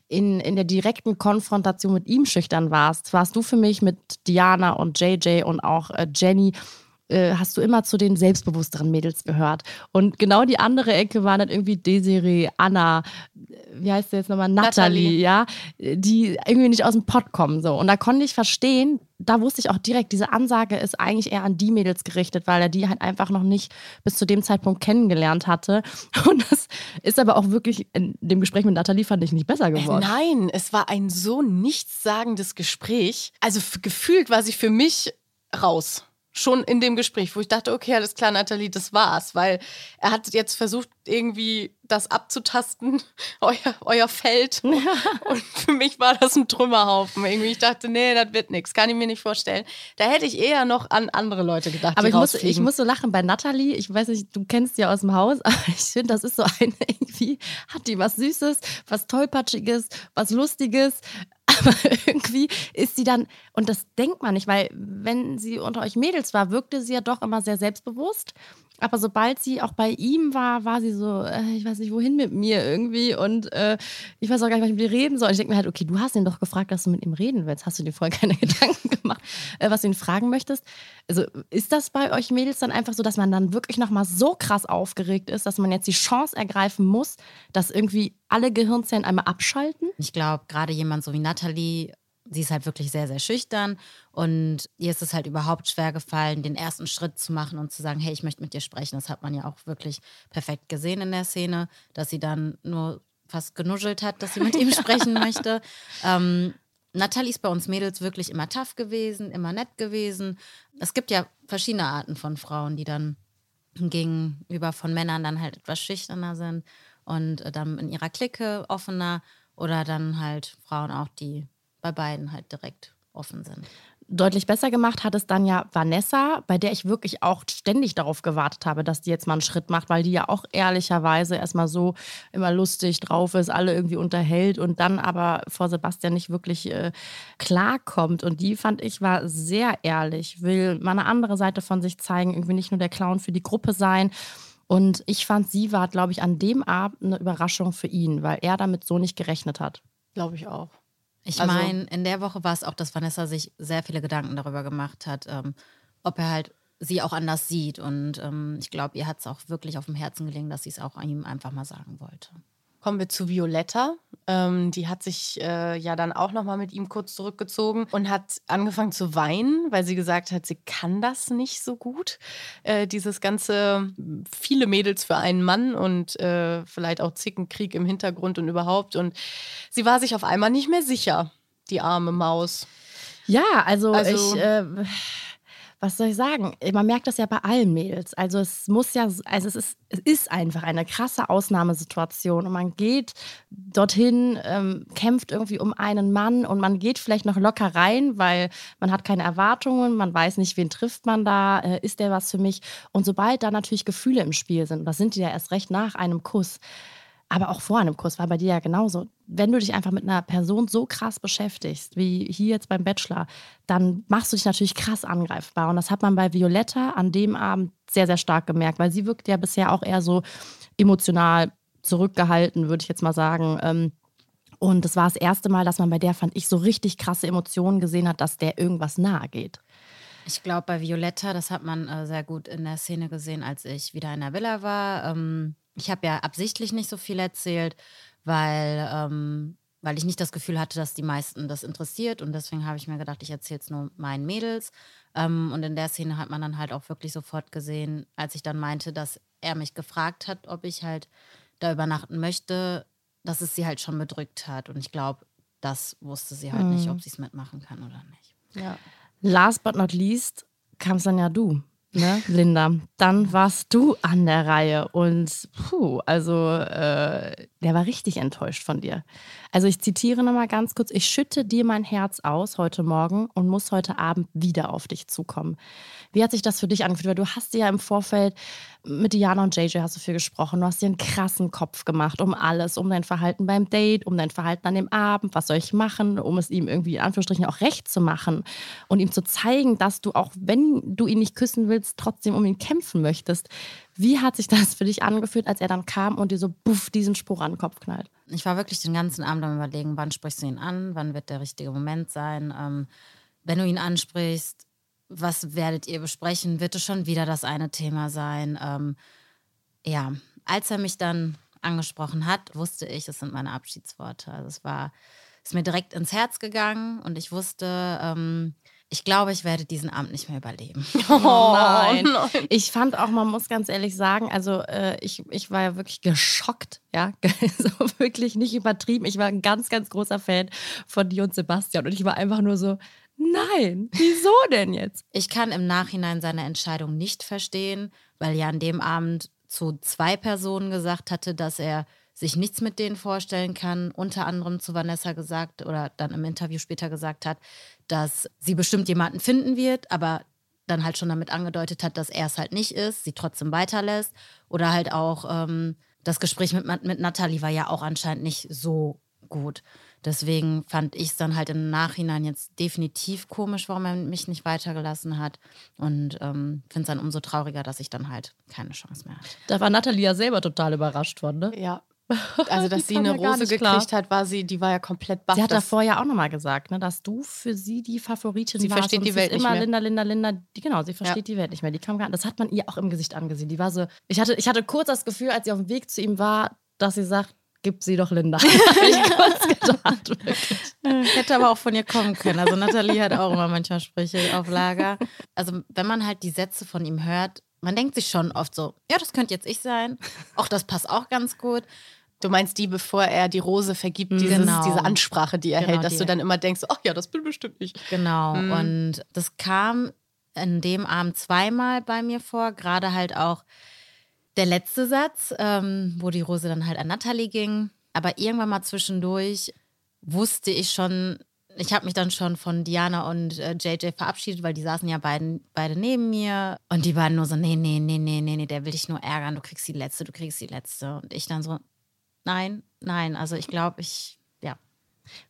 in, in der direkten Konfrontation mit ihm schüchtern warst, warst du für mich mit Diana und JJ und auch äh, Jenny äh, hast du immer zu den selbstbewussteren Mädels gehört. Und genau die andere Ecke war dann irgendwie Desiree, Anna, wie heißt sie jetzt nochmal? Natalie, ja, die irgendwie nicht aus dem Pott kommen. So. Und da konnte ich verstehen, da wusste ich auch direkt, diese Ansage ist eigentlich eher an die Mädels gerichtet, weil er die halt einfach noch nicht bis zu dem Zeitpunkt kennengelernt hatte. Und das ist aber auch wirklich in dem Gespräch mit Nathalie fand ich nicht besser äh, geworden. Nein, es war ein so nichtssagendes Gespräch. Also gefühlt war sie für mich raus schon in dem Gespräch, wo ich dachte, okay, alles klar, Nathalie, das war's, weil er hat jetzt versucht, irgendwie das abzutasten, euer, euer Feld. Und für mich war das ein Trümmerhaufen. Irgendwie, ich dachte, nee, das wird nichts, kann ich mir nicht vorstellen. Da hätte ich eher noch an andere Leute gedacht. Aber ich muss, ich muss so lachen bei Nathalie. Ich weiß nicht, du kennst sie ja aus dem Haus, aber ich finde, das ist so eine, irgendwie hat die was Süßes, was Tollpatschiges, was Lustiges. Aber irgendwie ist sie dann, und das denkt man nicht, weil wenn sie unter euch Mädels war, wirkte sie ja doch immer sehr selbstbewusst. Aber sobald sie auch bei ihm war, war sie so, äh, ich weiß nicht, wohin mit mir irgendwie. Und äh, ich weiß auch gar nicht, was ich mit ihr reden soll. Und ich denke mir halt, okay, du hast ihn doch gefragt, dass du mit ihm reden willst. Hast du dir vorher keine Gedanken gemacht, äh, was du ihn fragen möchtest? Also ist das bei euch Mädels dann einfach so, dass man dann wirklich nochmal so krass aufgeregt ist, dass man jetzt die Chance ergreifen muss, dass irgendwie alle Gehirnzellen einmal abschalten? Ich glaube, gerade jemand so wie Nathalie sie ist halt wirklich sehr, sehr schüchtern und ihr ist es halt überhaupt schwer gefallen, den ersten Schritt zu machen und zu sagen, hey, ich möchte mit dir sprechen. Das hat man ja auch wirklich perfekt gesehen in der Szene, dass sie dann nur fast genuschelt hat, dass sie mit ihm sprechen möchte. Ähm, Nathalie ist bei uns Mädels wirklich immer tough gewesen, immer nett gewesen. Es gibt ja verschiedene Arten von Frauen, die dann gegenüber von Männern dann halt etwas schüchterner sind und dann in ihrer Clique offener oder dann halt Frauen auch, die bei beiden halt direkt offen sind. Deutlich besser gemacht hat es dann ja Vanessa, bei der ich wirklich auch ständig darauf gewartet habe, dass die jetzt mal einen Schritt macht, weil die ja auch ehrlicherweise erstmal so immer lustig drauf ist, alle irgendwie unterhält und dann aber vor Sebastian nicht wirklich äh, klarkommt. Und die fand ich war sehr ehrlich, will mal eine andere Seite von sich zeigen, irgendwie nicht nur der Clown für die Gruppe sein. Und ich fand, sie war, glaube ich, an dem Abend eine Überraschung für ihn, weil er damit so nicht gerechnet hat. Glaube ich auch. Ich also, meine, in der Woche war es auch, dass Vanessa sich sehr viele Gedanken darüber gemacht hat, ähm, ob er halt sie auch anders sieht. Und ähm, ich glaube, ihr hat es auch wirklich auf dem Herzen gelegen, dass sie es auch ihm einfach mal sagen wollte. Kommen wir zu Violetta. Ähm, die hat sich äh, ja dann auch noch mal mit ihm kurz zurückgezogen und hat angefangen zu weinen, weil sie gesagt hat, sie kann das nicht so gut. Äh, dieses ganze viele Mädels für einen Mann und äh, vielleicht auch Zickenkrieg im Hintergrund und überhaupt. Und sie war sich auf einmal nicht mehr sicher, die arme Maus. Ja, also, also ich äh, was soll ich sagen? Man merkt das ja bei allen Mädels. Also es muss ja, also es ist, es ist einfach eine krasse Ausnahmesituation und man geht dorthin, ähm, kämpft irgendwie um einen Mann und man geht vielleicht noch locker rein, weil man hat keine Erwartungen, man weiß nicht, wen trifft man da, äh, ist der was für mich? Und sobald da natürlich Gefühle im Spiel sind, das sind die ja erst recht nach einem Kuss, aber auch vor einem Kurs war bei dir ja genauso. Wenn du dich einfach mit einer Person so krass beschäftigst, wie hier jetzt beim Bachelor, dann machst du dich natürlich krass angreifbar. Und das hat man bei Violetta an dem Abend sehr, sehr stark gemerkt, weil sie wirkt ja bisher auch eher so emotional zurückgehalten, würde ich jetzt mal sagen. Ähm, und das war das erste Mal, dass man bei der, fand ich, so richtig krasse Emotionen gesehen hat, dass der irgendwas nahe geht. Ich glaube, bei Violetta, das hat man äh, sehr gut in der Szene gesehen, als ich wieder in der Villa war. Ähm, ich habe ja absichtlich nicht so viel erzählt, weil, ähm, weil ich nicht das Gefühl hatte, dass die meisten das interessiert. Und deswegen habe ich mir gedacht, ich erzähle es nur meinen Mädels. Ähm, und in der Szene hat man dann halt auch wirklich sofort gesehen, als ich dann meinte, dass er mich gefragt hat, ob ich halt da übernachten möchte, dass es sie halt schon bedrückt hat. Und ich glaube, das wusste sie halt mhm. nicht, ob sie es mitmachen kann oder nicht. Ja. Last but not least kam es dann ja du ne, Linda, dann warst du an der Reihe und puh, also äh, der war richtig enttäuscht von dir. Also ich zitiere nochmal ganz kurz, ich schütte dir mein Herz aus heute Morgen und muss heute Abend wieder auf dich zukommen. Wie hat sich das für dich angefühlt? Weil du hast dir ja im Vorfeld mit Diana und JJ hast du viel gesprochen. Du hast dir einen krassen Kopf gemacht um alles, um dein Verhalten beim Date, um dein Verhalten an dem Abend, was soll ich machen, um es ihm irgendwie in Anführungsstrichen auch recht zu machen und ihm zu zeigen, dass du auch, wenn du ihn nicht küssen willst, trotzdem um ihn kämpfen möchtest. Wie hat sich das für dich angefühlt, als er dann kam und dir so buff diesen Spruch an den Kopf knallt? Ich war wirklich den ganzen Abend am überlegen, wann sprichst du ihn an, wann wird der richtige Moment sein. Ähm, wenn du ihn ansprichst, was werdet ihr besprechen? Wird es schon wieder das eine Thema sein? Ähm, ja, als er mich dann angesprochen hat, wusste ich, es sind meine Abschiedsworte. Also es war, ist mir direkt ins Herz gegangen und ich wusste, ähm, ich glaube, ich werde diesen Abend nicht mehr überleben. Oh, nein. nein. Ich fand auch, man muss ganz ehrlich sagen, also äh, ich, ich war ja wirklich geschockt, ja, so wirklich nicht übertrieben. Ich war ein ganz, ganz großer Fan von dir und Sebastian und ich war einfach nur so, Nein, wieso denn jetzt? Ich kann im Nachhinein seine Entscheidung nicht verstehen, weil er an dem Abend zu zwei Personen gesagt hatte, dass er sich nichts mit denen vorstellen kann, unter anderem zu Vanessa gesagt oder dann im Interview später gesagt hat, dass sie bestimmt jemanden finden wird, aber dann halt schon damit angedeutet hat, dass er es halt nicht ist, sie trotzdem weiterlässt. Oder halt auch ähm, das Gespräch mit, mit Nathalie war ja auch anscheinend nicht so gut. Deswegen fand ich es dann halt im Nachhinein jetzt definitiv komisch, warum er mich nicht weitergelassen hat. Und ähm, finde es dann umso trauriger, dass ich dann halt keine Chance mehr hatte. Da war Nathalie ja selber total überrascht von, ne? Ja. Also, dass sie eine Rose gekriegt klar. hat, war sie, die war ja komplett baff. Sie hat davor ja auch nochmal gesagt, ne, dass du für sie die Favoritin sie warst. Sie versteht die Welt immer nicht mehr. Linda, Linda, Linda. Die, genau, sie versteht ja. die Welt nicht mehr. Die kam gar, das hat man ihr auch im Gesicht angesehen. Die war so, ich hatte, ich hatte kurz das Gefühl, als sie auf dem Weg zu ihm war, dass sie sagt, gib sie doch Linda. ich kurz gedacht, wirklich. Hätte aber auch von ihr kommen können. Also Nathalie hat auch immer manchmal Sprüche auf Lager. Also wenn man halt die Sätze von ihm hört, man denkt sich schon oft so, ja, das könnte jetzt ich sein. Auch das passt auch ganz gut. Du meinst die, bevor er die Rose vergibt, dieses, genau. diese Ansprache, die er genau, hält, dass du dann immer denkst, ach ja, das bin bestimmt ich. Genau. Mhm. Und das kam in dem Abend zweimal bei mir vor, gerade halt auch der letzte Satz, ähm, wo die Rose dann halt an Natalie ging. Aber irgendwann mal zwischendurch wusste ich schon, ich habe mich dann schon von Diana und äh, JJ verabschiedet, weil die saßen ja beiden, beide neben mir. Und die waren nur so, nee, nee, nee, nee, nee, nee, der will dich nur ärgern, du kriegst die letzte, du kriegst die letzte. Und ich dann so, nein, nein, also ich glaube, ich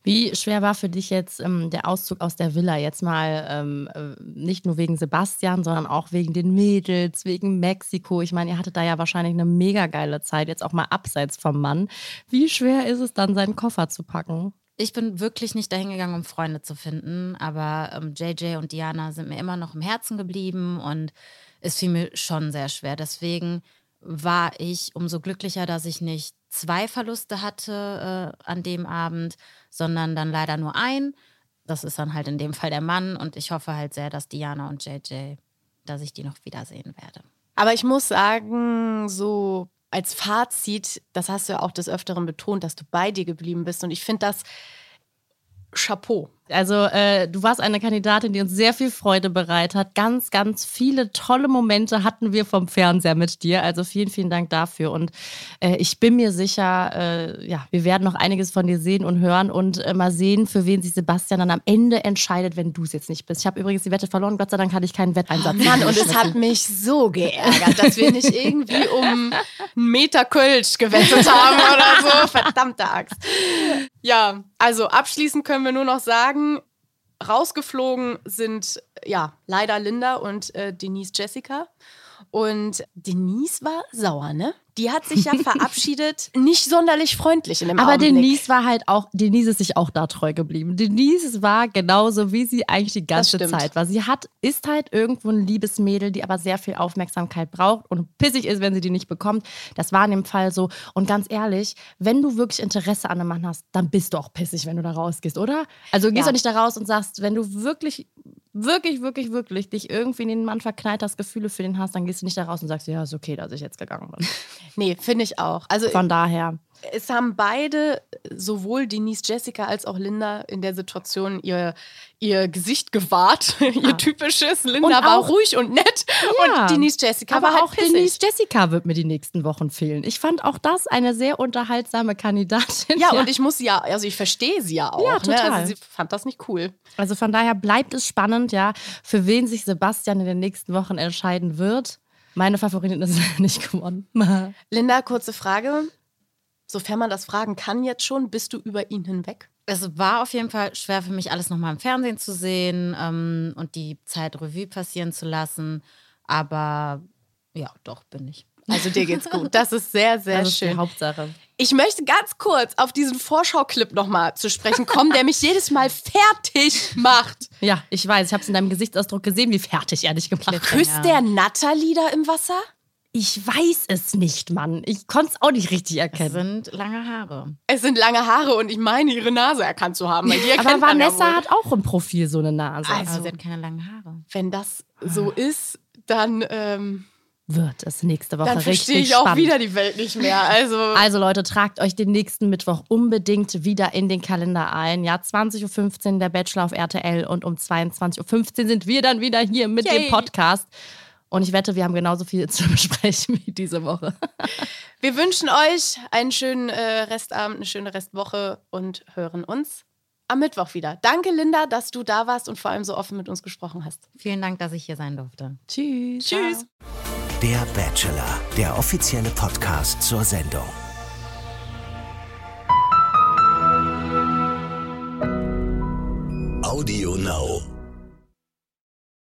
wie schwer war für dich jetzt ähm, der Auszug aus der Villa? Jetzt mal ähm, äh, nicht nur wegen Sebastian, sondern auch wegen den Mädels, wegen Mexiko. Ich meine, ihr hattet da ja wahrscheinlich eine mega geile Zeit, jetzt auch mal abseits vom Mann. Wie schwer ist es dann, seinen Koffer zu packen? Ich bin wirklich nicht dahin gegangen, um Freunde zu finden, aber ähm, JJ und Diana sind mir immer noch im Herzen geblieben und es fiel mir schon sehr schwer. Deswegen war ich umso glücklicher, dass ich nicht zwei Verluste hatte äh, an dem Abend, sondern dann leider nur ein. Das ist dann halt in dem Fall der Mann und ich hoffe halt sehr, dass Diana und JJ, dass ich die noch wiedersehen werde. Aber ich muss sagen, so als Fazit, das hast du ja auch des Öfteren betont, dass du bei dir geblieben bist und ich finde das Chapeau. Also äh, du warst eine Kandidatin, die uns sehr viel Freude bereitet hat. Ganz, ganz viele tolle Momente hatten wir vom Fernseher mit dir. Also vielen, vielen Dank dafür. Und äh, ich bin mir sicher, äh, ja, wir werden noch einiges von dir sehen und hören und äh, mal sehen, für wen sich Sebastian dann am Ende entscheidet, wenn du es jetzt nicht bist. Ich habe übrigens die Wette verloren. Gott sei Dank hatte ich keinen Wetteinsatz. Oh Mann, und es hat mich so geärgert, dass wir nicht irgendwie um einen Meter Kölsch gewettet haben oder so. Verdammte Axt. Ja, also abschließend können wir nur noch sagen, rausgeflogen sind ja leider Linda und äh, Denise Jessica. Und Denise war sauer, ne? Die hat sich ja verabschiedet, nicht sonderlich freundlich in dem Aber Augenblick. Denise war halt auch, Denise ist sich auch da treu geblieben. Denise war genauso, wie sie eigentlich die ganze. Zeit war. Sie hat, ist halt irgendwo ein liebes Mädel, die aber sehr viel Aufmerksamkeit braucht und pissig ist, wenn sie die nicht bekommt. Das war in dem Fall so. Und ganz ehrlich, wenn du wirklich Interesse an einem Mann hast, dann bist du auch pissig, wenn du da rausgehst, oder? Also du gehst Ja. doch nicht da raus und sagst, wenn du wirklich, wirklich, wirklich, wirklich dich irgendwie in den Mann verknallt hast, Gefühle für den hast, dann gehst du nicht da raus und sagst, ja, ist okay, dass ich jetzt gegangen bin. Nee, finde ich auch. Also Von daher. Es haben beide, sowohl Denise Jessica als auch Linda, in der Situation ihr, ihr Gesicht gewahrt. ihr typisches. Linda Und war auch- ruhig und nett. Ja. Und Denise Jessica Aber war halt auch pissig. Denise Jessica wird mir die nächsten Wochen fehlen. Ich fand auch das eine sehr unterhaltsame Kandidatin. Ja, und ich muss sie ja, also ich verstehe sie ja auch. Ja, Ne? total. Also sie fand das nicht cool. Also von daher bleibt es spannend, ja, für wen sich Sebastian in den nächsten Wochen entscheiden wird. Meine Favoritin ist nicht gewonnen. Linda, kurze Frage. Sofern man das fragen kann jetzt schon, bist du über ihn hinweg? Es war auf jeden Fall schwer für mich, alles nochmal im Fernsehen zu sehen ähm, und die Zeit Revue passieren zu lassen. Aber ja, doch, bin ich. Also dir geht's gut. Das ist sehr, sehr Das ist die schön. Hauptsache. Ich möchte ganz kurz auf diesen Vorschau-Clip nochmal zu sprechen kommen, der mich jedes Mal fertig macht. Ja, ich weiß, ich habe es in deinem Gesichtsausdruck gesehen, wie fertig er dich gemacht hat. Küsst der Natalie da im Wasser? Ich weiß es nicht, Mann. Ich konnte es auch nicht richtig Es erkennen. sind lange Haare. Es sind lange Haare und ich meine, ihre Nase erkannt zu haben. Weil die erkennt Aber Vanessa wohl. hat auch im Profil so eine Nase. Also- Aber sie hat keine langen Haare. Wenn das so ist, dann, ähm, Wird es nächste Woche dann richtig verstehe ich auch spannend. wieder die Welt nicht mehr. Also, Also Leute, tragt euch den nächsten Mittwoch unbedingt wieder in den Kalender ein. Ja, 20.15 Uhr der Bachelor auf RTL und um 22.15 Uhr sind wir dann wieder hier mit Yay. dem Podcast. Und ich wette, wir haben genauso viel zu besprechen wie diese Woche. wir wünschen euch einen schönen äh, Restabend, eine schöne Restwoche und hören uns am Mittwoch wieder. Danke, Linda, dass du da warst und vor allem so offen mit uns gesprochen hast. Vielen Dank, dass ich hier sein durfte. Tschüss. Tschüss. Der Bachelor, der offizielle Podcast zur Sendung. Audio Now.